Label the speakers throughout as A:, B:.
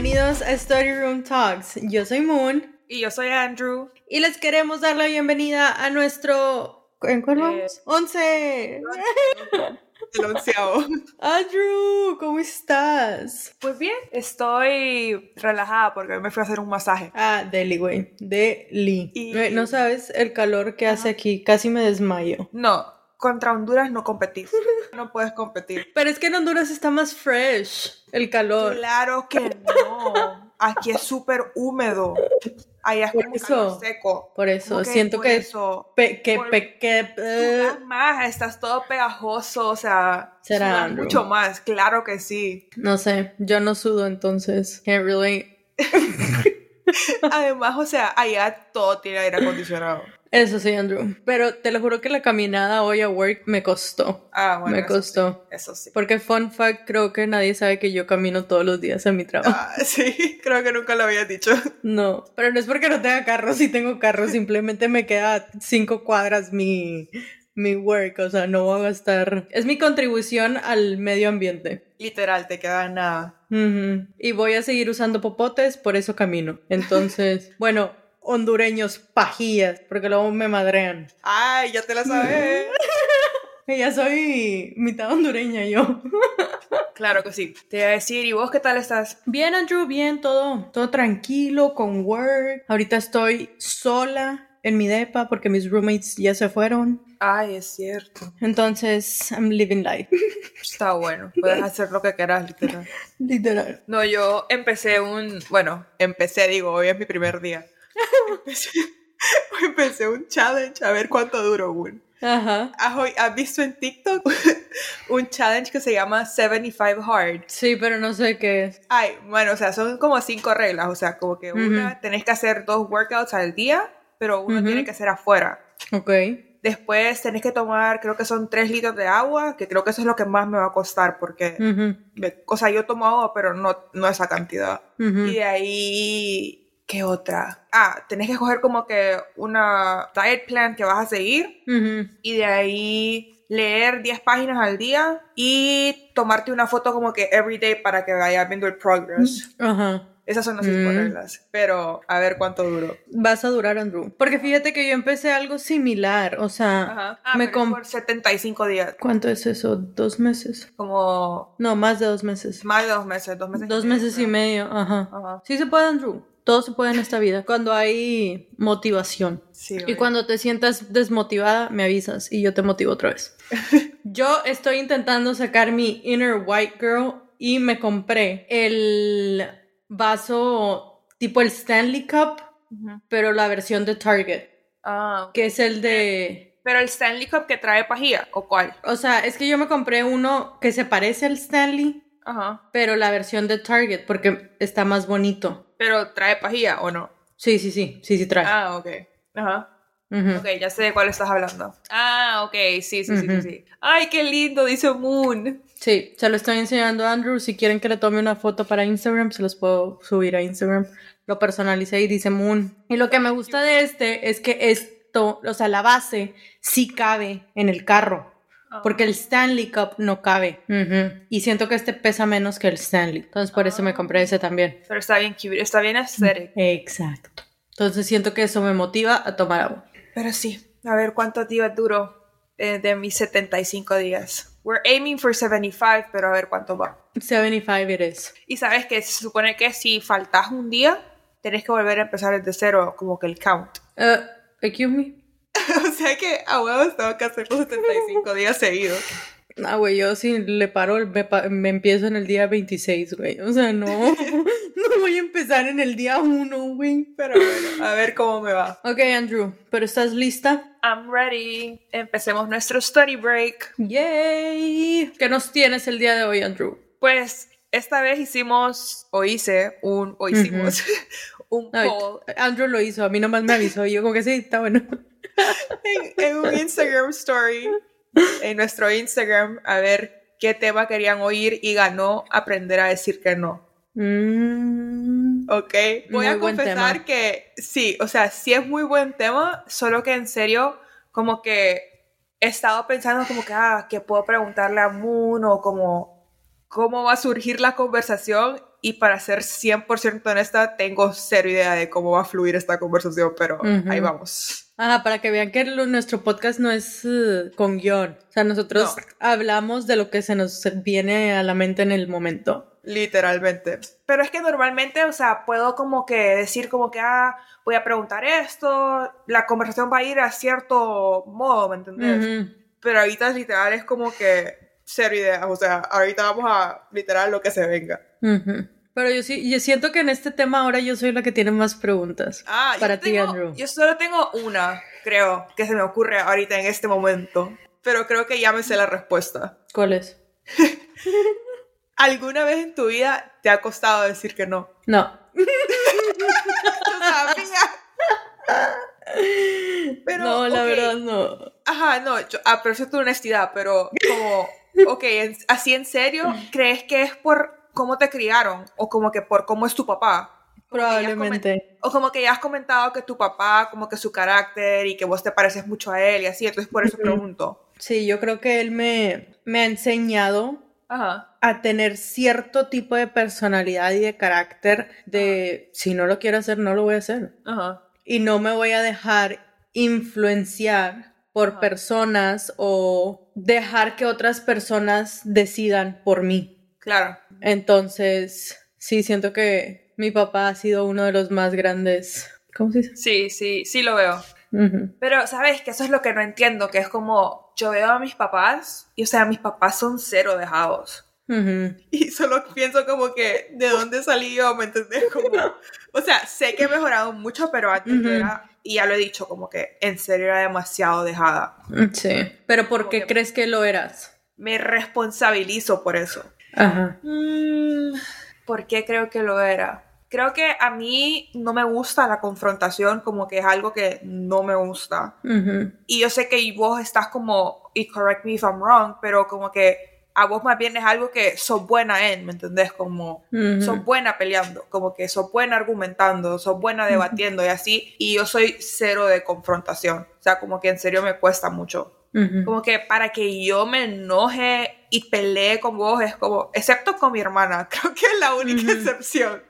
A: bienvenidos a Story Room Talks. Yo soy Moon.
B: Y yo soy Andrew.
A: Y les queremos dar la bienvenida a nuestro... ¿En cuál vamos? ¡Once!
B: El onceavo.
A: Andrew, ¿cómo estás?
B: Pues bien, estoy relajada porque hoy me fui a hacer un masaje.
A: Ah, Deli, güey. Deli.
B: Y-
A: No sabes el calor que hace aquí. Casi me desmayo.
B: No, contra Honduras no competís. No puedes competir.
A: Pero es que en Honduras está más fresh el calor.
B: Claro que no. Aquí es súper húmedo. Allá es
A: Por
B: como
A: eso.
B: calor seco.
A: Por eso,
B: Como
A: siento
B: por
A: que...
B: eso.
A: pe- que,
B: por-
A: pe- que-
B: Sudas más, estás todo pegajoso, o sea,
A: Será,
B: mucho más, claro que sí.
A: no sé, yo no sudo entonces. Can't relate.
B: Además, o sea, allá todo tiene aire acondicionado.
A: Eso sí, Andrew. Pero te lo juro que la caminada hoy a work me costó.
B: Ah, bueno,
A: me
B: eso
A: costó.
B: sí, Eso sí.
A: Porque fun fact, creo que nadie sabe que yo camino todos los días a mi trabajo.
B: Ah, sí, creo que nunca lo había dicho.
A: No, pero no es porque no tenga carro, sí tengo carro, simplemente me queda cinco cuadras mi, mi work, o sea, no voy a gastar. Es mi contribución al medio ambiente.
B: Literal, te queda nada.
A: Y voy a seguir usando popotes, por eso camino. Entonces, bueno, hondureños, pajillas, porque luego me madrean.
B: Ay, ya te la sabes.
A: Ya soy mitad hondureña yo.
B: claro que sí. Te iba a decir, ¿y vos qué tal estás?
A: Bien, Andrew, bien, todo, todo tranquilo, con work. Ahorita estoy sola en mi depa porque mis roommates ya se fueron.
B: Ay, es cierto.
A: Entonces, I'm living life.
B: Está bueno. Puedes hacer lo que quieras, literal.
A: Literal.
B: No, yo empecé un. Bueno, empecé, digo, hoy es mi primer día. Empecé, empecé un challenge a ver cuánto duro, Gun.
A: Ajá.
B: ¿Has, oí- has visto en TikTok un challenge que se llama 75 Hard?
A: Sí, pero no sé qué es.
B: Ay, bueno, o sea, son como cinco reglas. O sea, como que una, tenés que hacer dos workouts al día, pero uno tiene que ser afuera.
A: Ok.
B: Después tenés que tomar, creo que son tres litros de agua, que creo que eso es lo que más me va a costar, porque, me- o sea, yo tomo agua, pero no, no esa cantidad.
A: ujú.
B: Y de ahí, ¿qué otra? Ah, tenés que escoger como que una diet plan que vas a seguir, y de ahí leer 10 páginas al día y tomarte una foto como que everyday para que vayas viendo el progress.
A: Ajá.
B: Esas son las cinco
A: Mm.
B: reglas. Pero a ver cuánto duró.
A: Vas a durar, Andrew. Porque fíjate que yo empecé algo similar. O sea.
B: Ah,
A: me
B: pero es
A: com-
B: por 75 días.
A: ¿Cuánto es eso? ¿Dos meses?
B: Como
A: No, más de dos meses.
B: más de dos meses. Dos meses,
A: Dos
B: medio,
A: meses y medio, ajá.
B: Ajá.
A: Sí se puede, Andrew. Todo se puede en esta vida. Cuando hay motivación.
B: Sí,
A: Y cuando te sientas desmotivada, me avisas y yo te motivo otra vez. yo estoy intentando sacar mi inner white girl y me compré el vaso tipo el Stanley Cup, pero la versión de Target,
B: Ah,
A: que es el de...
B: Pero el Stanley Cup que trae pajilla, ¿o cuál?
A: O sea, es que yo me compré uno que se parece al Stanley,
B: Ajá.
A: pero la versión de Target porque está más bonito.
B: Pero trae pajilla, ¿o no?
A: Sí, sí, sí, sí, sí trae.
B: Ah, ok. Ajá. Ok, ya sé de cuál estás hablando. Ah, ok, sí, sí, sí, sí, sí. Ay, qué lindo, dice Moon.
A: Sí, se lo estoy enseñando a Andrew. Si quieren que le tome una foto para Instagram, se los puedo subir a Instagram. Lo personalicé y dice Moon. Y lo que me gusta de este es que esto, o sea, la base sí cabe en el carro. Porque el Stanley Cup no cabe. Ujú. Y siento que este pesa menos que el Stanley. Entonces por eso me compré ese también.
B: Pero está bien cute, está bien aesthetic.
A: Exacto. Entonces siento que eso me motiva a tomar agua.
B: Pero sí, a ver cuántos días duró eh, de mis 75 días. We're aiming for 75, pero a ver cuánto va.
A: 75 it is.
B: Y sabes que se supone que si faltas un día, tenés que volver a empezar desde cero, como que el count.
A: Uh, excuse me.
B: o sea que a huevos tengo que hacer los 75 días seguidos.
A: Ah, güey, yo si le paro, me, pa- me empiezo en el día 26, güey. O sea, no, no voy a empezar en el día 1, güey.
B: Pero bueno, a ver cómo me va.
A: Ok, Andrew, ¿pero estás lista?
B: I'm ready. Empecemos nuestro study break.
A: ¡Yay! ¿Qué nos tienes el día de hoy, Andrew?
B: Pues esta vez hicimos, o hice un, o hicimos un
A: Ay,
B: poll
A: Andrew lo hizo, a mí nomás me avisó y yo como que sí, está bueno.
B: en, en un Instagram story, en nuestro Instagram, a ver qué tema querían oír y ganó aprender a decir que no.
A: Mm,
B: ¿Ok? Voy a confesar que sí, o sea, sí es muy buen tema, solo que en serio, como que he estado pensando como que, ah, que puedo preguntarle a Moon o como cómo va a surgir la conversación y para ser 100% honesta, tengo cero idea de cómo va a fluir esta conversación, pero ahí vamos.
A: Ajá, para que vean que nuestro podcast no es uh, con guion. O sea, nosotros hablamos de lo que se nos viene a la mente en el momento.
B: Literalmente. Pero es que normalmente, o sea, puedo como que decir como que, ah, voy a preguntar esto, la conversación va a ir a cierto modo, ¿me entendés? Pero ahorita literal es como que cero ideas, o sea, ahorita vamos a literal lo que se venga.
A: Pero yo sí, yo siento que en este tema ahora yo soy la que tiene más preguntas. Ah, para ti, Andrew.
B: Yo solo tengo una, creo, que se me ocurre ahorita en este momento. Pero creo que ya me sé la respuesta.
A: ¿Cuál es?
B: ¿Alguna vez en tu vida te ha costado decir que no?
A: No.
B: pero,
A: no, la verdad no.
B: Ajá, no, yo aprecio tu honestidad, pero como, ok, así en serio, ¿crees que es por cómo te criaron o como que por cómo es tu papá.
A: Probablemente.
B: O como que ya has comentado que tu papá, como que su carácter y que vos te pareces mucho a él y así, entonces por eso pregunto.
A: Sí, yo creo que él me, me ha enseñado a tener cierto tipo de personalidad y de carácter de si no lo quiero hacer, no lo voy a hacer. Y no me voy a dejar influenciar por personas o dejar que otras personas decidan por mí.
B: Claro.
A: Entonces, sí, siento que mi papá ha sido uno de los más grandes. ¿Cómo se dice?
B: Sí, sí, sí lo veo. Pero, ¿sabes? Que eso es lo que no entiendo, que es como, yo veo a mis papás, y o sea, mis papás son cero dejados. Y solo pienso como que, ¿de dónde salí yo? ¿Me entendés? Como, o sea, sé que he mejorado mucho, pero antes era, y ya lo he dicho, como que en serio era demasiado dejada.
A: Sí. ¿Pero por qué crees que lo eras?
B: Me responsabilizo por eso.
A: Ajá.
B: Mm, ¿Por qué creo que lo era? Creo que a mí no me gusta la confrontación, como que es algo que no me gusta. Y yo sé que vos estás como, y correct me if I'm wrong, pero como que a vos más bien es algo que sos buena en, ¿me entendés? Como sos buena peleando, como que sos buena argumentando, sos buena debatiendo y así. Y yo soy cero de confrontación. O sea, como que en serio me cuesta mucho. Como que para que yo me enoje y pelee con vos es como, excepto con mi hermana, creo que es la única excepción.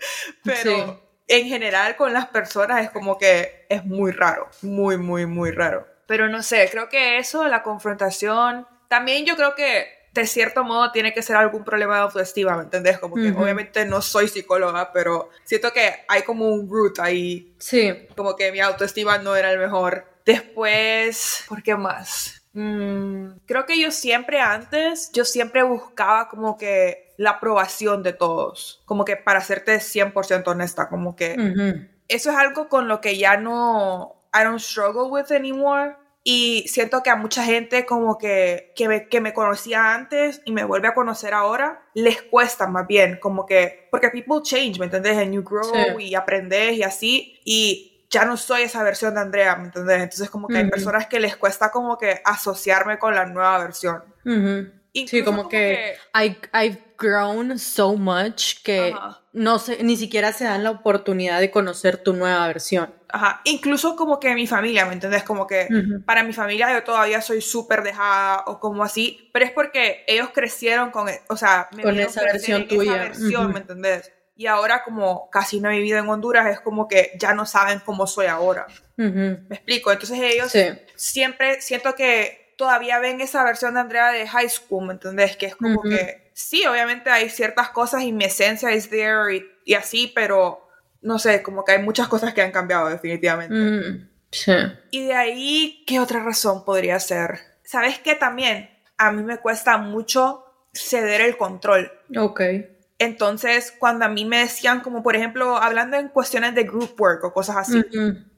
B: Pero en general con las personas es como que es muy raro, muy, muy, muy raro. Pero no sé, creo que eso, la confrontación, también yo creo que de cierto modo tiene que ser algún problema de autoestima, ¿me entendés? Como que obviamente no soy psicóloga, pero siento que hay como un root ahí.
A: Sí.
B: Como que mi autoestima no era el mejor. Después, ¿por qué más? Mm, creo que yo siempre antes, yo siempre buscaba como que la aprobación de todos, como que para serte 100% honesta, como que eso es algo con lo que ya no, I don't struggle with anymore. Y siento que a mucha gente como que, que, me, que me conocía antes y me vuelve a conocer ahora, les cuesta más bien, como que, porque people change, ¿me entendés? And you grow y aprendes y así. Y ya no soy esa versión de Andrea, ¿me entiendes? Entonces como que hay personas que les cuesta como que asociarme con la nueva versión.
A: Sí, como, que, I, I've grown so much que no sé, ni siquiera se dan la oportunidad de conocer tu nueva versión.
B: Ajá, incluso como que mi familia, ¿me entiendes? Como que para mi familia yo todavía soy súper dejada o como así, pero es porque ellos crecieron con, e, o sea,
A: me con esa versión tuya.
B: Esa versión, ¿me entendés? Y ahora como casi no he vivido en Honduras, es como que ya no saben cómo soy ahora. ¿Me explico? Entonces ellos siempre siento que todavía ven esa versión de Andrea de high school, ¿me entendés? Que es como que sí, obviamente hay ciertas cosas y mi esencia es there y, así, pero no sé, como que hay muchas cosas que han cambiado definitivamente.
A: Sí.
B: Y de ahí, ¿qué otra razón podría ser? ¿Sabes qué también? A mí me cuesta mucho ceder el control.
A: Ok.
B: Entonces, cuando a mí me decían, como por ejemplo, hablando en cuestiones de group work o cosas así,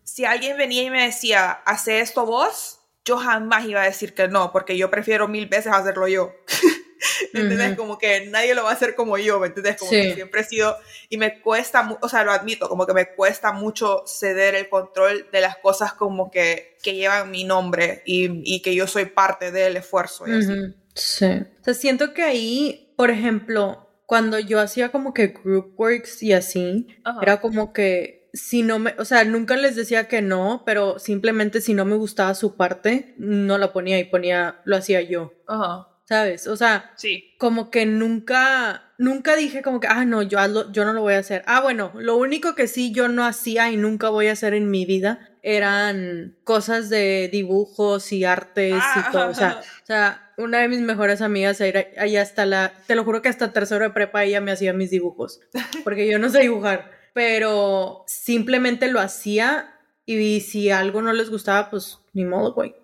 B: si alguien venía y me decía, hace esto vos, yo jamás iba a decir que no, porque yo prefiero mil veces hacerlo yo. ¿Me entiendes? Como que nadie lo va a hacer como yo, ¿me entiendes? Como que siempre he sido, y me cuesta, o sea, lo admito, como que me cuesta mucho ceder el control de las cosas como que, que llevan mi nombre y, y que yo soy parte del esfuerzo y así.
A: Sí. O sea, siento que ahí, por ejemplo, cuando yo hacía como que group works y así, era como que si no me, o sea, nunca les decía que no, pero simplemente si no me gustaba su parte, no la ponía y ponía, lo hacía yo.
B: Ajá.
A: ¿sabes? O sea,
B: sí.
A: como que nunca, nunca dije como que, ah, no, yo, yo no lo voy a hacer. Ah, bueno, lo único que sí yo no hacía y nunca voy a hacer en mi vida eran cosas de dibujos y artes y ah, todo. O sea, o sea, una de mis mejores amigas, allá hasta la, te lo juro que hasta tercero de prepa ella me hacía mis dibujos, porque yo no sé dibujar, pero simplemente lo hacía y si algo no les gustaba, pues ni modo, güey.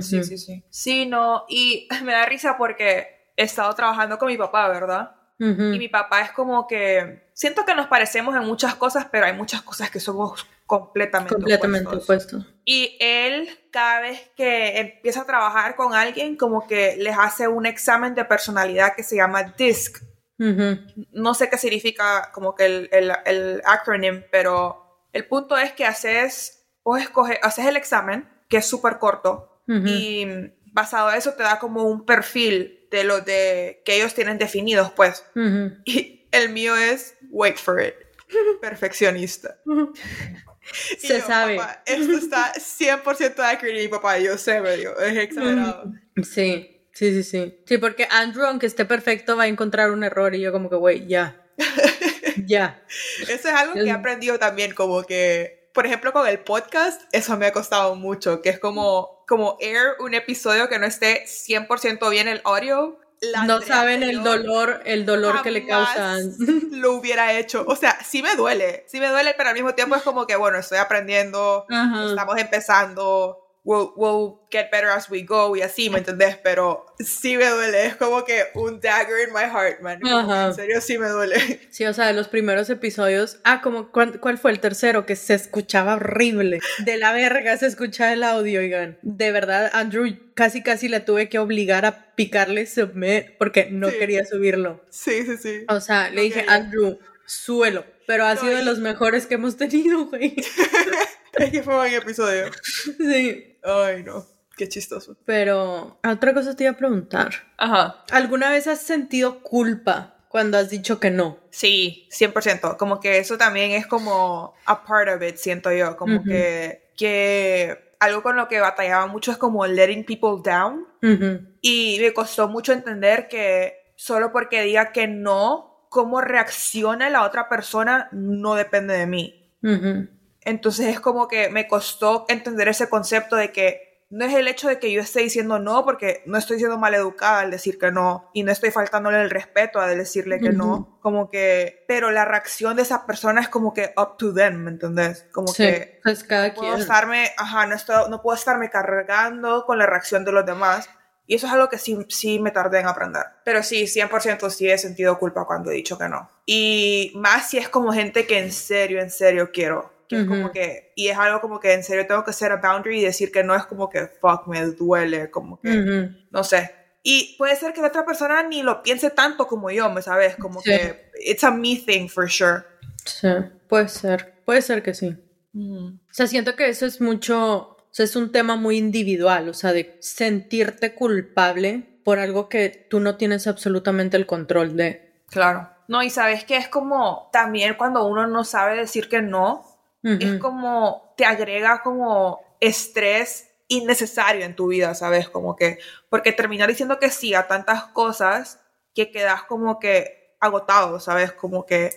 B: Sí, sí, sí. Sí, no, y me da risa porque he estado trabajando con mi papá, ¿verdad? Y mi papá es como que, siento que nos parecemos en muchas cosas, pero hay muchas cosas que somos completamente,
A: completamente opuestos.
B: Y él, cada vez que empieza a trabajar con alguien, como que les hace un examen de personalidad que se llama DISC. No sé qué significa como que el, el, el acronym, pero el punto es que haces, o escoges, haces el examen, que es súper corto, y basado en eso te da como un perfil de lo de que ellos tienen definidos, pues. Y el mío es, wait for it, perfeccionista.
A: Se sabe.
B: esto está 100% accurate y papá, yo sé, medio, es exagerado.
A: Sí. Sí, sí, sí. Sí, porque Andrew, aunque esté perfecto, va a encontrar un error y yo como que, güey, ya. ya.
B: Eso es algo que he aprendido también, como que, por ejemplo, con el podcast, eso me ha costado mucho, que es como, como air un episodio que no esté 100% bien el audio
A: no saben el dolor, el dolor que le causan.
B: Lo hubiera hecho. O sea, sí me duele, sí me duele, pero al mismo tiempo es como que, bueno, estoy aprendiendo, estamos empezando, we'll, we'll, get better as we go y así, ¿me entendés? Pero sí me duele, es como que un dagger in my heart, man. En serio, sí me duele.
A: Sí, o sea, de los primeros episodios, ah, como, ¿cuál, ¿cuál, fue el tercero? Que se escuchaba horrible. De la verga se escuchaba el audio, oigan. De verdad, Andrew, casi casi le tuve que obligar a picarle submit porque no quería subirlo.
B: Sí, sí, sí.
A: O sea, le dije, Andrew, suelo. Pero ha sido de los mejores que hemos tenido, güey.
B: es que fue un buen episodio.
A: Sí.
B: Ay, no. Qué chistoso.
A: Pero otra cosa te iba a preguntar.
B: Ajá.
A: ¿Alguna vez has sentido culpa cuando has dicho que no?
B: Sí, 100%. Como que eso también es como a part of it, siento yo. Como que, que algo con lo que batallaba mucho es como letting people down. Y me costó mucho entender que solo porque diga que no, cómo reacciona la otra persona no depende de mí. Entonces es como que me costó entender ese concepto de que no es el hecho de que yo esté diciendo no, porque no estoy siendo maleducada al decir que no, y no estoy faltándole el respeto al decirle que no, como que, pero la reacción de esa persona es como que up to them, ¿me entendés? Como que
A: pues cada
B: no puedo estarme, ajá, no, no puedo estarme cargando con la reacción de los demás. Y eso es algo que sí, sí me tardé en aprender. Pero sí, 100% sí he sentido culpa cuando he dicho que no. Y más si es como gente que en serio, en serio quiero que es como que, y es algo como que en serio tengo que ser a boundary y decir que no es como que, fuck, me duele, como que, no sé. Y puede ser que la otra persona ni lo piense tanto como yo, ¿me sabes? Como que, it's a me thing for sure.
A: Sí, puede ser, puede ser que sí. O sea, siento que eso es mucho, o sea, es un tema muy individual, o sea, de sentirte culpable por algo que tú no tienes absolutamente el control de.
B: Claro. No, y sabes que es como también cuando uno no sabe decir que no, es como, te agrega como estrés innecesario en tu vida, ¿sabes? Como que, porque terminar diciendo que sí a tantas cosas que quedas como que agotado, ¿sabes? Como que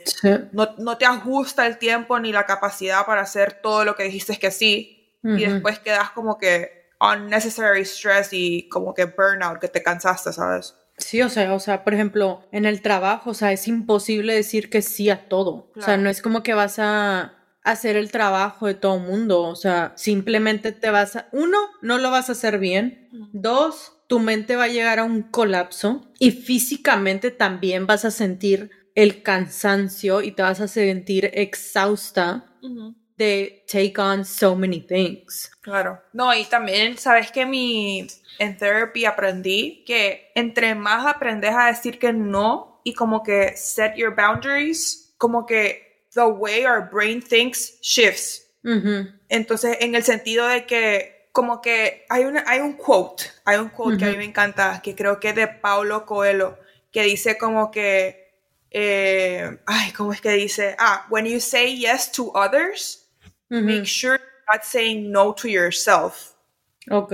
B: no, no, te ajusta el tiempo ni la capacidad para hacer todo lo que dijiste que sí y después quedas como que unnecessary stress y como que burnout, que te cansaste, ¿sabes?
A: Sí, o sea, o sea, por ejemplo, en el trabajo, o sea, es imposible decir que sí a todo. O sea, no es como que vas a hacer el trabajo de todo mundo. O sea, simplemente te vas a, uno, no lo vas a hacer bien. Dos, tu mente va a llegar a un colapso y físicamente también vas a sentir el cansancio y te vas a sentir exhausta de take on so many things.
B: Claro. No, y también, sabes que mi en therapy aprendí que entre más aprendes a decir que no y como que set your boundaries, como que the way our brain thinks shifts. Entonces, en el sentido de que, como que hay, una, hay un quote, hay un quote que a mí me encanta, que creo que es de Paulo Coelho, que dice como que, eh, ay, ¿cómo es que dice? Ah, when you say yes to others, make sure you're not saying no to yourself.
A: Ok.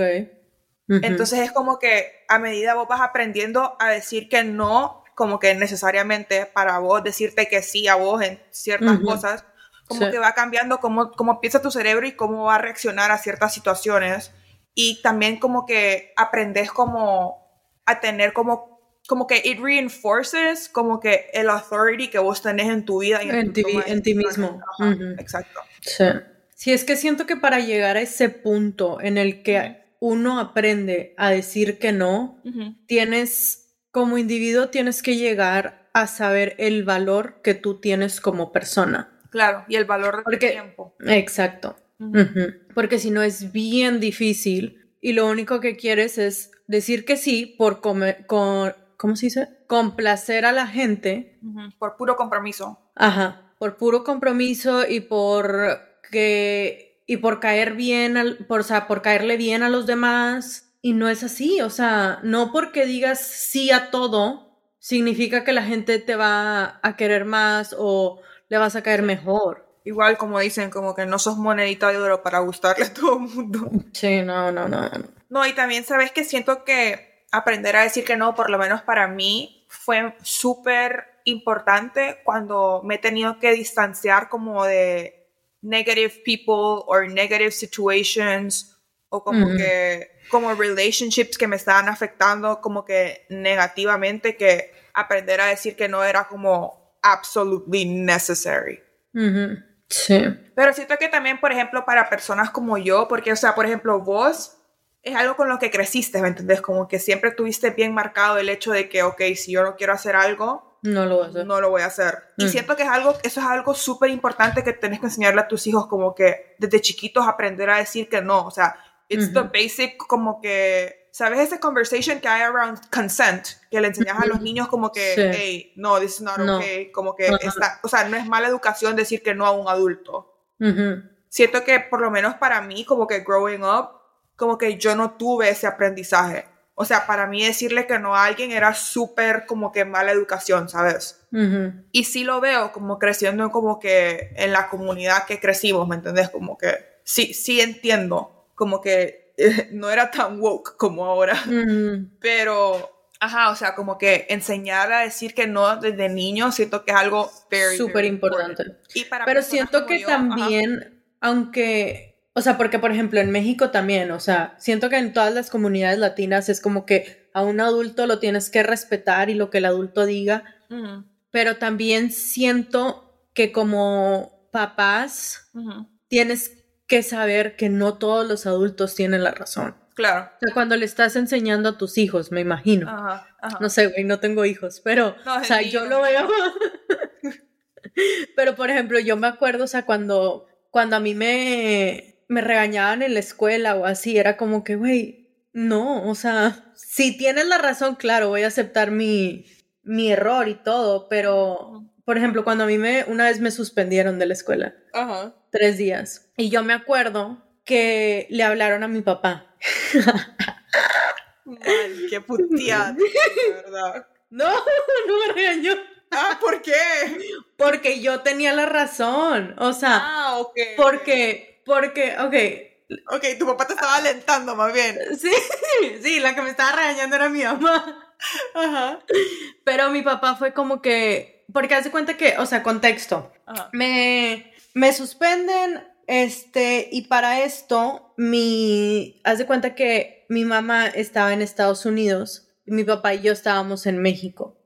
B: Entonces es como que a medida vos vas aprendiendo a decir que no, como que necesariamente para vos decirte que sí a vos en ciertas cosas, como que va cambiando cómo, cómo piensa tu cerebro y cómo va a reaccionar a ciertas situaciones. Y también como que aprendes como a tener como como que it reinforces como que el authority que vos tenés en tu vida y
A: en, ti, en ti mismo.
B: Exacto.
A: Sí. Sí, es que siento que para llegar a ese punto en el que uno aprende a decir que no, tienes, como individuo, tienes que llegar a saber el valor que tú tienes como persona.
B: Claro, y el valor del tiempo.
A: Exacto. Porque si no es bien difícil y lo único que quieres es decir que sí por comer, con, ¿cómo se dice? Complacer a la gente.
B: Por puro compromiso.
A: Ajá, por puro compromiso y por que, y por caer bien, al, por, o sea, por caerle bien a los demás. Y no es así, o sea, no porque digas sí a todo, significa que la gente te va a querer más o le vas a caer mejor.
B: Igual como dicen, como que no sos monedita de oro para gustarle a todo el mundo.
A: Sí, no, no, no.
B: No, y también sabes que siento que aprender a decir que no, por lo menos para mí, fue súper importante cuando me he tenido que distanciar como de negative people or negative situations o como que como relationships que me estaban afectando como que negativamente que aprender a decir que no era como absolutely necessary.
A: Sí.
B: Pero siento que también, por ejemplo, para personas como yo, porque, o sea, por ejemplo, vos es algo con lo que creciste, ¿me entendés? Como que siempre tuviste bien marcado el hecho de que, ok, si yo no quiero hacer algo,
A: no lo voy a hacer.
B: No lo voy a hacer. Y mm. siento que es algo, eso es algo súper importante que tenés que enseñarle a tus hijos, como que desde chiquitos aprender a decir que no. O sea, it's the basic, como que, ¿sabes? Ese conversation que hay around consent, que le enseñas a los niños como que, hey, no, this is not okay. Como que, está, o sea, no es mala educación decir que no a un adulto. Siento que, por lo menos para mí, como que growing up, como que yo no tuve ese aprendizaje. O sea, para mí decirle que no a alguien era súper como que mala educación, ¿sabes? Y sí lo veo como creciendo como que en la comunidad que crecimos, ¿me entendés? Como que sí, sí entiendo, como que no era tan woke como ahora, pero... Ajá, o sea, como que enseñar a decir que no desde niño siento que es algo
A: súper importante. Pero siento que también, aunque o sea, porque por ejemplo en México también, o sea, siento que en todas las comunidades latinas es como que a un adulto lo tienes que respetar y lo que el adulto diga, pero también siento que como papás tienes que saber que no todos los adultos tienen la razón.
B: Claro.
A: O sea, cuando le estás enseñando a tus hijos, me imagino. Ajá, No sé, güey, no tengo hijos, pero, o sea, yo lo veo. pero, por ejemplo, yo me acuerdo, o sea, cuando, cuando a mí me, me regañaban en la escuela o así, era como que, güey, no, o sea, si tienes la razón, claro, voy a aceptar mi, mi error y todo, pero, por ejemplo, cuando a mí me, una vez me suspendieron de la escuela,
B: Ajá.
A: tres días, y yo me acuerdo que le hablaron a mi papá.
B: Ay, qué puteada, verdad.
A: No, no me regañó.
B: Ah, ¿por qué?
A: Porque yo tenía la razón. O sea,
B: ah, okay.
A: porque porque, ok.
B: Ok, tu papá te estaba alentando más bien.
A: Sí, sí, la que me estaba regañando era mi mamá. Ajá. Pero mi papá fue como que, porque hace cuenta que, o sea, contexto. Me, me suspenden, este, y para esto, mi, haz de cuenta que mi mamá estaba en Estados Unidos y mi papá y yo estábamos en México.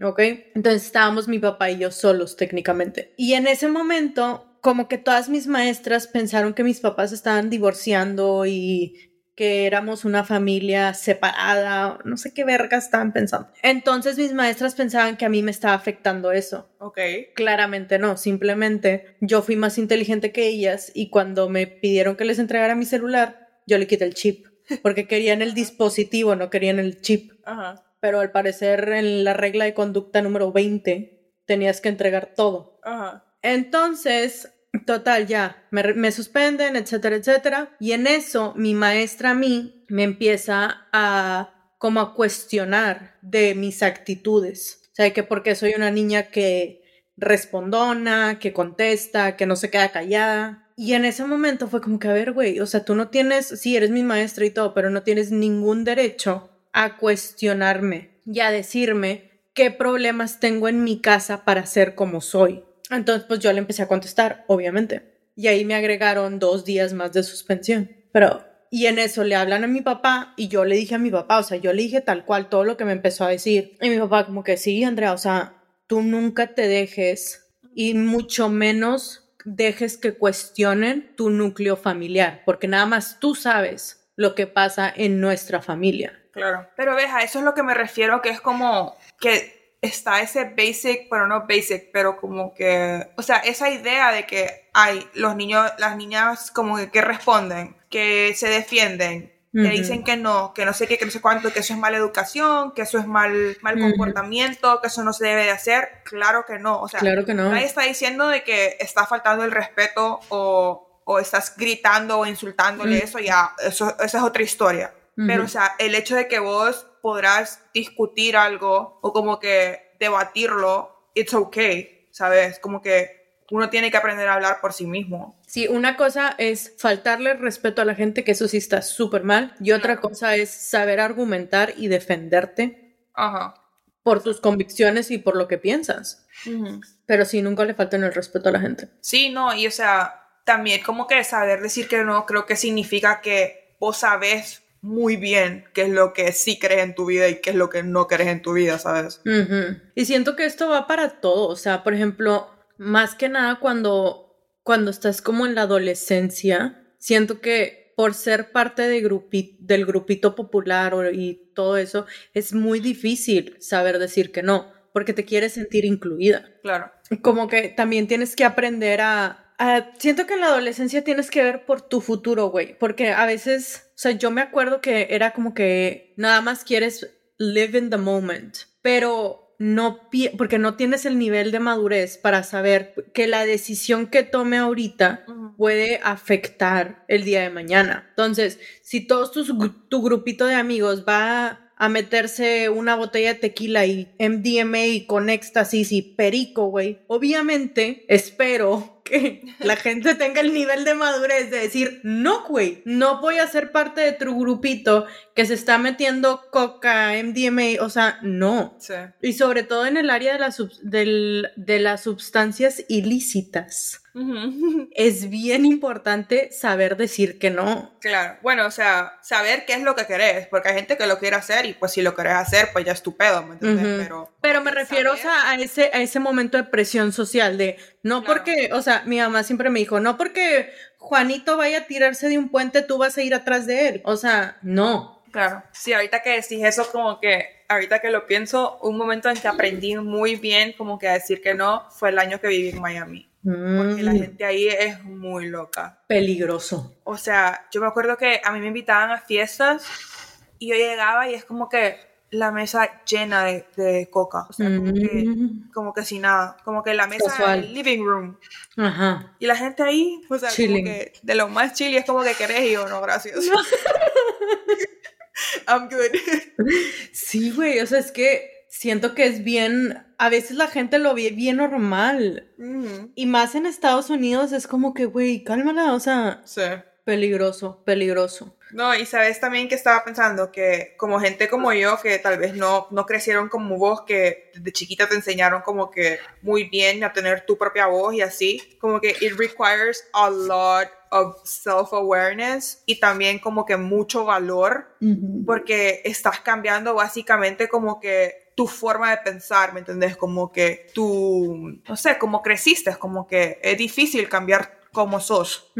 A: ¿Ok? Entonces estábamos mi papá y yo solos técnicamente. Y en ese momento como que todas mis maestras pensaron que mis papás estaban divorciando y que éramos una familia separada, no sé qué verga estaban pensando. Entonces mis maestras pensaban que a mí me estaba afectando eso.
B: Ok.
A: Claramente no, simplemente yo fui más inteligente que ellas y cuando me pidieron que les entregara mi celular, yo le quité el chip, porque querían el dispositivo, no querían el chip.
B: Ajá.
A: Pero al parecer en la regla de conducta número 20 tenías que entregar todo.
B: Ajá.
A: Entonces, total, ya, me, suspenden, etcétera, etcétera. Y en eso, mi maestra a mí me empieza a como a cuestionar de mis actitudes. O sea, que porque soy una niña que respondona, que contesta, que no se queda callada. Y en ese momento fue como que, a ver, güey, o sea, tú no tienes, sí, eres mi maestra y todo, pero no tienes ningún derecho a cuestionarme y a decirme qué problemas tengo en mi casa para ser como soy. Entonces, pues yo le empecé a contestar, obviamente. Y ahí me agregaron dos días más de suspensión. Pero, y en eso le hablan a mi papá y yo le dije a mi papá, o sea, yo le dije tal cual todo lo que me empezó a decir. Y mi papá como que sí, Andrea, o sea, tú nunca te dejes y mucho menos dejes que cuestionen tu núcleo familiar, porque nada más tú sabes lo que pasa en nuestra familia.
B: Claro. Pero ves, a eso es lo que me refiero, que es como que está ese basic, bueno, no basic, pero como que, o sea, esa idea de que hay los niños, las niñas como que, que responden, que se defienden, que dicen que no, que no sé qué, que no sé cuánto, que eso es mala educación, que eso es mal, mal comportamiento, que eso no se debe de hacer. Claro que no. O sea,
A: claro que no.
B: nadie está diciendo de que está faltando el respeto o, o estás gritando o insultándole eso, ya, eso, esa es otra historia. Pero, o sea, el hecho de que vos podrás discutir algo o como que debatirlo, it's okay, ¿sabes? Como que uno tiene que aprender a hablar por sí mismo.
A: Sí, una cosa es faltarle respeto a la gente, que eso sí está súper mal, y otra cosa es saber argumentar y defenderte por tus convicciones y por lo que piensas. Pero sí, nunca le falten el respeto a la gente.
B: Sí, no, y o sea, también como que saber decir que no, creo que significa que vos sabes muy bien qué es lo que sí crees en tu vida y qué es lo que no crees en tu vida, ¿sabes?
A: Y siento que esto va para todo, o sea, por ejemplo, más que nada cuando, cuando estás como en la adolescencia, siento que por ser parte de del grupito popular y todo eso, es muy difícil saber decir que no, porque te quieres sentir incluida.
B: Claro.
A: Como que también tienes que aprender a, a siento que en la adolescencia tienes que ver por tu futuro, güey, porque a veces, o sea, yo me acuerdo que era como que nada más quieres live in the moment, pero no porque no tienes el nivel de madurez para saber que la decisión que tome ahorita puede afectar el día de mañana. Entonces, si todos tu grupito de amigos va a meterse una botella de tequila y MDMA con éxtasis y perico, güey, obviamente espero que la gente tenga el nivel de madurez de decir, no, güey, no voy a ser parte de tu grupito que se está metiendo coca, MDMA, o sea, no. Y sobre todo en el área de, la de las sustancias ilícitas. Es bien importante saber decir que no.
B: Claro, bueno, o sea, saber qué es lo que querés, porque hay gente que lo quiere hacer y pues si lo querés hacer, pues ya es tu pedo, ¿me entiendes?
A: Pero, Pero me refiero a, ese, a ese momento de presión social de, no porque, o sea, mi mamá siempre me dijo, no porque Juanito vaya a tirarse de un puente, tú vas a ir atrás de él. O sea, no.
B: Claro. Sí, ahorita que decís eso, como que, ahorita que lo pienso, un momento en que aprendí muy bien como que a decir que no fue el año que viví en Miami. Porque la mm. gente ahí es muy loca.
A: Peligroso.
B: O sea, yo me acuerdo que a mí me invitaban a fiestas y yo llegaba y es como que la mesa llena de, coca. O sea, como, que, mm. como que sin nada. Como que la mesa del living room. Ajá. Y la gente ahí, o sea, como que de lo más chile es como que querés y yo, no, gracias. I'm good.
A: Sí, güey, o sea, es que siento que es bien, a veces la gente lo ve bien normal. Y más en Estados Unidos es como que, güey, cálmala, o sea,
B: sí.
A: peligroso, peligroso.
B: No, y sabes también que estaba pensando que como gente como yo, que tal vez no, no crecieron como vos, que desde chiquita te enseñaron como que muy bien a tener tu propia voz y así, como que it requires a lot of self-awareness y también como que mucho valor, porque estás cambiando básicamente como que tu forma de pensar, ¿me entendés? Como que tú, no sé, como creciste, como que es difícil cambiar como sos.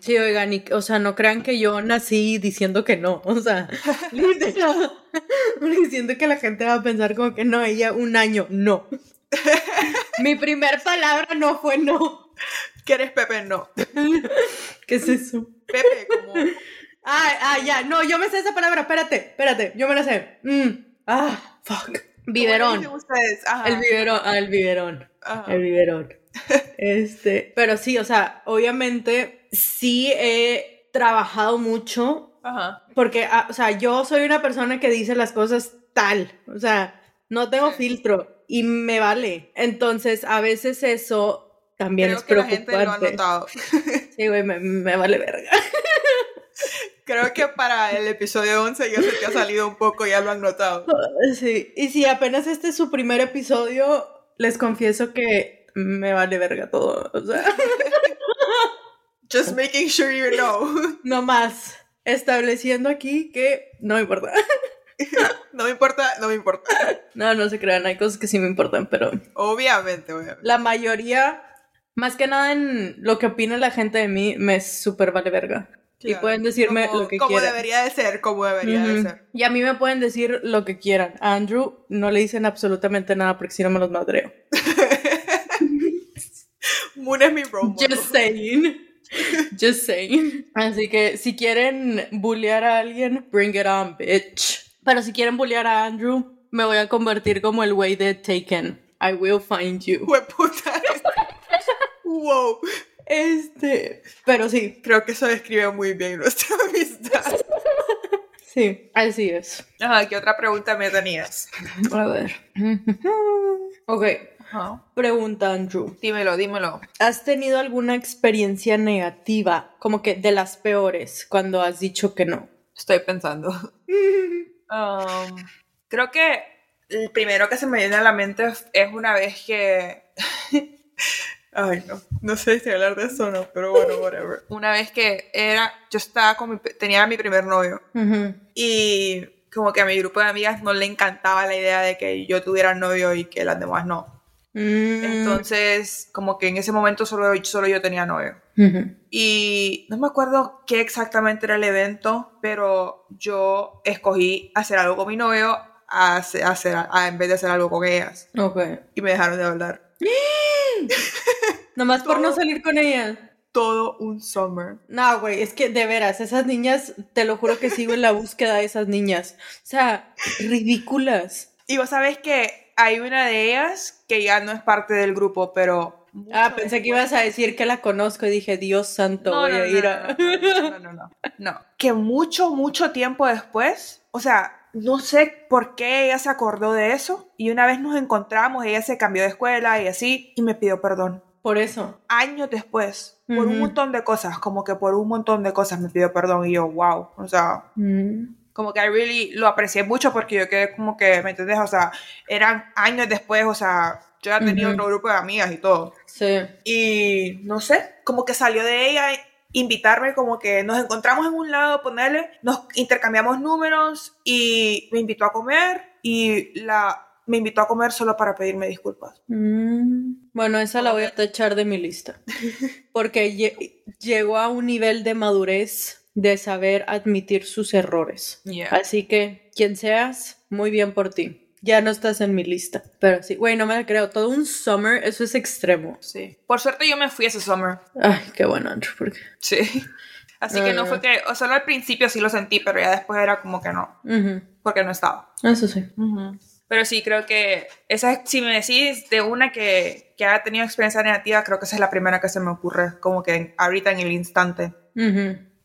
A: Sí, oigan, o sea, no crean que yo nací diciendo que no, o sea, diciendo que la gente va a pensar como que no, ella un año, no. Mi primer palabra no fue no.
B: ¿Qué eres Pepe? No.
A: ¿Qué es eso?
B: Pepe, como...
A: Ah, ah, ya, no, yo me sé esa palabra, espérate, espérate, yo me la sé. Mm. Ah, fuck. Biberón. El biberón, ah, el biberón. El biberón. Este, pero sí, o sea, obviamente sí he trabajado mucho. Ajá. Porque, ah, o sea, yo soy una persona que dice las cosas tal. O sea, no tengo filtro y me vale. Entonces, a veces eso también es preocupante. Sí, güey, me, me vale verga.
B: Creo que para el episodio 11 ya se te ha salido un poco, ya lo han notado.
A: Sí, y si apenas este es su primer episodio, les confieso que me vale verga todo. O sea.
B: Just making sure you know.
A: No más. Estableciendo aquí que no me importa.
B: no me importa, no me importa.
A: No, no se crean, hay cosas que sí me importan, pero.
B: Obviamente, obviamente.
A: La mayoría, más que nada en lo que opina la gente de mí, me súper vale verga. Y pueden decirme lo que quieran.
B: Como debería de ser, como debería de ser.
A: Y a mí me pueden decir lo que quieran. A Andrew no le dicen absolutamente nada porque si no me los madreo.
B: Moon es mi role
A: Just saying. Just saying. Así que si quieren bullear a alguien, bring it on, bitch. Pero si quieren bullear a Andrew, me voy a convertir como el güey de Taken. I will find you.
B: puta. wow.
A: Este, pero sí.
B: Creo que eso describe muy bien nuestra amistad.
A: Sí, así es.
B: Ajá, ¿qué otra pregunta me tenías?
A: A ver. ok. Pregunta, Andrew.
B: Dímelo, dímelo.
A: ¿Has tenido alguna experiencia negativa, como que de las peores, cuando has dicho que no?
B: Estoy pensando. Um, creo que el primero que se me viene a la mente es una vez que Ay, no, no sé si hablar de eso o no, pero bueno, whatever. Una vez que era, yo estaba con mi, tenía mi primer novio y como que a mi grupo de amigas no le encantaba la idea de que yo tuviera novio y que las demás no. Mm. Entonces, como que en ese momento solo, solo yo tenía novio. Y no me acuerdo qué exactamente era el evento, pero yo escogí hacer algo con mi novio a hacer, en vez de hacer algo con ellas.
A: Okay.
B: Y me dejaron de hablar.
A: Nomás por no salir con ella.
B: Todo un summer.
A: No, güey, es que de veras, esas niñas, te lo juro que sigo en la búsqueda de esas niñas. O sea, ridículas.
B: Y vos sabés que hay una de ellas que ya no es parte del grupo, pero
A: Ah, pensé que ibas a decir que la conozco y dije, Dios santo, voy a ir a...
B: No, no, no, no. Que mucho, mucho tiempo después, o sea, no sé por qué ella se acordó de eso y una vez nos encontramos, ella se cambió de escuela y así, y me pidió perdón.
A: Por eso.
B: Años después, por un montón de cosas, como que por un montón de cosas me pidió perdón y yo, wow, o sea, mm. Como que I really lo aprecié mucho porque yo quedé como que, ¿me entendés? O sea, eran años después, o sea, yo ya tenía otro grupo de amigas y todo.
A: Sí.
B: Y no sé, como que salió de ella invitarme como que nos encontramos en un lado, ponerle, nos intercambiamos números y me invitó a comer y la me invitó a comer solo para pedirme disculpas.
A: Mm. Bueno, esa la voy a echar de mi lista. Porque llegó a un nivel de madurez de saber admitir sus errores. Así que, quien seas, muy bien por ti. Ya no estás en mi lista. Pero sí, güey, no me la creo. Todo un summer, eso es extremo.
B: Sí. Por suerte yo me fui ese summer.
A: Ay, qué bueno, Andrew. Porque...
B: Sí. Así que no fue que, o solo al principio sí lo sentí, pero ya después era como que no. Porque no estaba.
A: Eso sí.
B: Pero sí, creo que esa, si me decís de una que, que ha tenido experiencia negativa, creo que esa es la primera que se me ocurre, como que ahorita en el instante.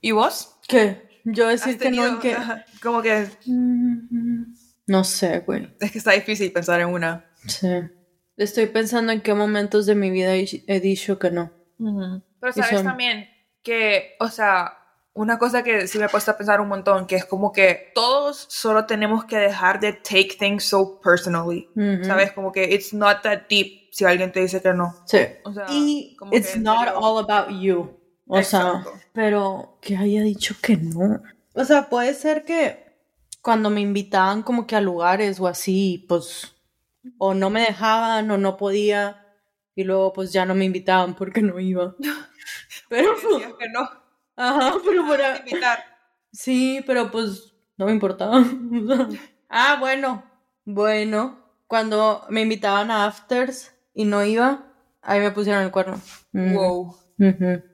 B: ¿Y vos?
A: ¿Qué? Yo decir que no, que...
B: Como que...
A: No sé, güey.
B: Es que está difícil pensar en una.
A: Sí. Estoy pensando en qué momentos de mi vida he dicho que no.
B: Pero sabes también que, o sea, una cosa que sí me ha puesto a pensar un montón, que es como que todos solo tenemos que dejar de take things so personally. ¿Sabes? Como que it's not that deep si alguien te dice que no.
A: Sí. O sea, y it's not all about you. O sea, pero que haya dicho que no. O sea, puede ser que cuando me invitaban como que a lugares o así, pues o no me dejaban o no podía y luego pues ya no me invitaban porque no iba.
B: Pero que no.
A: Ajá, pero para Sí, pero pues no me importaba. ah, bueno. Bueno, cuando me invitaban a afters y no iba, ahí me pusieron el cuerno.
B: Wow.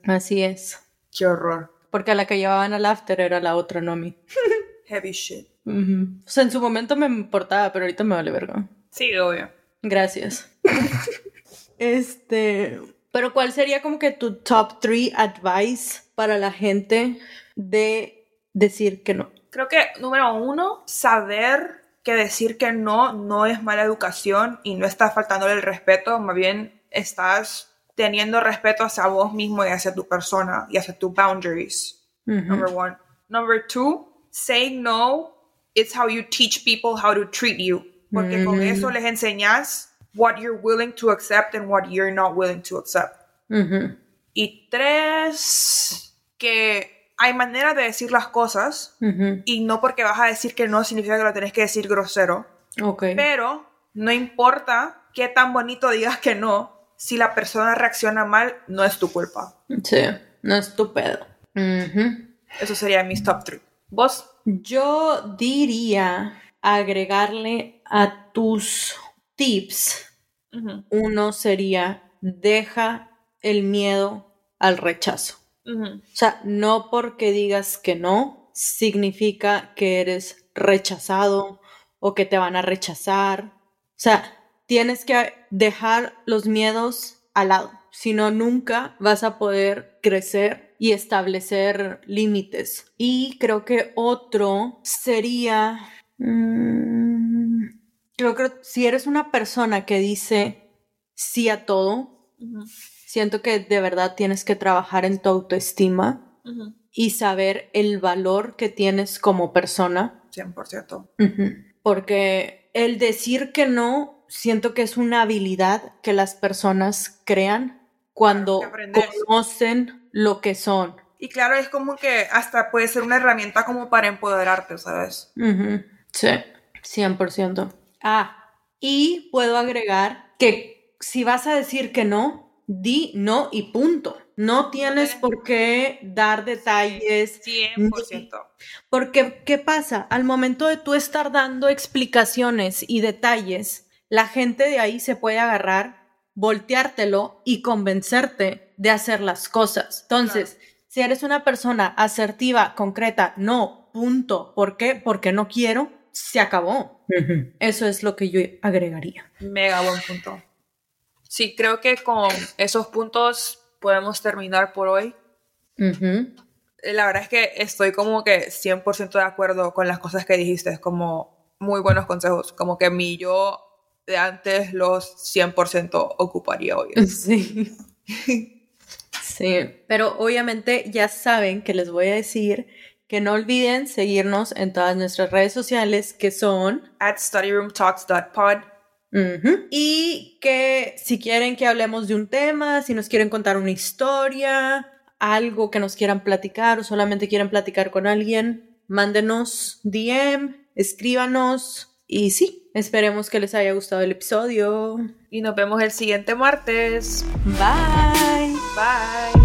A: Así es.
B: Qué horror.
A: Porque a la que llevaban al after era la otra, no a mí.
B: Heavy shit.
A: O sea, en su momento me importaba, pero ahorita me vale verga.
B: Sí, obvio.
A: Gracias. este. Pero, ¿cuál sería como que tu top three advice para la gente de decir que no?
B: Creo que, número uno, saber que decir que no no es mala educación y no estás faltándole el respeto, más bien estás teniendo respeto hacia vos mismo y hacia tu persona y hacia tus boundaries. Number one. Number two, saying no, it's how you teach people how to treat you. Porque con eso les enseñas what you're willing to accept and what you're not willing to accept. Y tres, que hay maneras de decir las cosas y no porque vas a decir que no significa que lo tenés que decir grosero.
A: Okay.
B: Pero no importa qué tan bonito digas que no, si la persona reacciona mal, no es tu culpa.
A: Sí, no es tu pedo.
B: Eso sería mis top 3. ¿Vos?
A: Yo diría agregarle a tus tips. Uno sería deja el miedo al rechazo. O sea, no porque digas que no, significa que eres rechazado o que te van a rechazar. O sea, tienes que dejar los miedos al lado, si no, nunca vas a poder crecer y establecer límites. Y creo que otro sería... Mm, creo que si eres una persona que dice sí a todo, siento que de verdad tienes que trabajar en tu autoestima y saber el valor que tienes como persona.
B: 100%.
A: Porque el decir que no, siento que es una habilidad que las personas crean cuando conocen lo que son.
B: Y claro, es como que hasta puede ser una herramienta como para empoderarte, ¿sabes?
A: Sí, 100%. Ah, y puedo agregar que si vas a decir que no, di no y punto. No tienes por qué dar detalles.
B: 100%.
A: Porque, ¿qué pasa? Al momento de tú estar dando explicaciones y detalles, la gente de ahí se puede agarrar, volteártelo y convencerte de hacer las cosas. Entonces, si eres una persona asertiva, concreta, no, punto. ¿Por qué? Porque no quiero, se acabó. Eso es lo que yo agregaría.
B: Mega buen punto. Sí, creo que con esos puntos podemos terminar por hoy. La verdad es que estoy como que 100% de acuerdo con las cosas que dijiste, es como muy buenos consejos, como que mi yo de antes los 100% ocuparía hoy.
A: Sí. sí, pero obviamente ya saben que les voy a decir que no olviden seguirnos en todas nuestras redes sociales que son
B: at studyroomtalks.pod
A: y que si quieren que hablemos de un tema, si nos quieren contar una historia, algo que nos quieran platicar o solamente quieren platicar con alguien, mándenos DM, escríbanos y sí, esperemos que les haya gustado el episodio.
B: Y nos vemos el siguiente martes.
A: Bye.
B: Bye.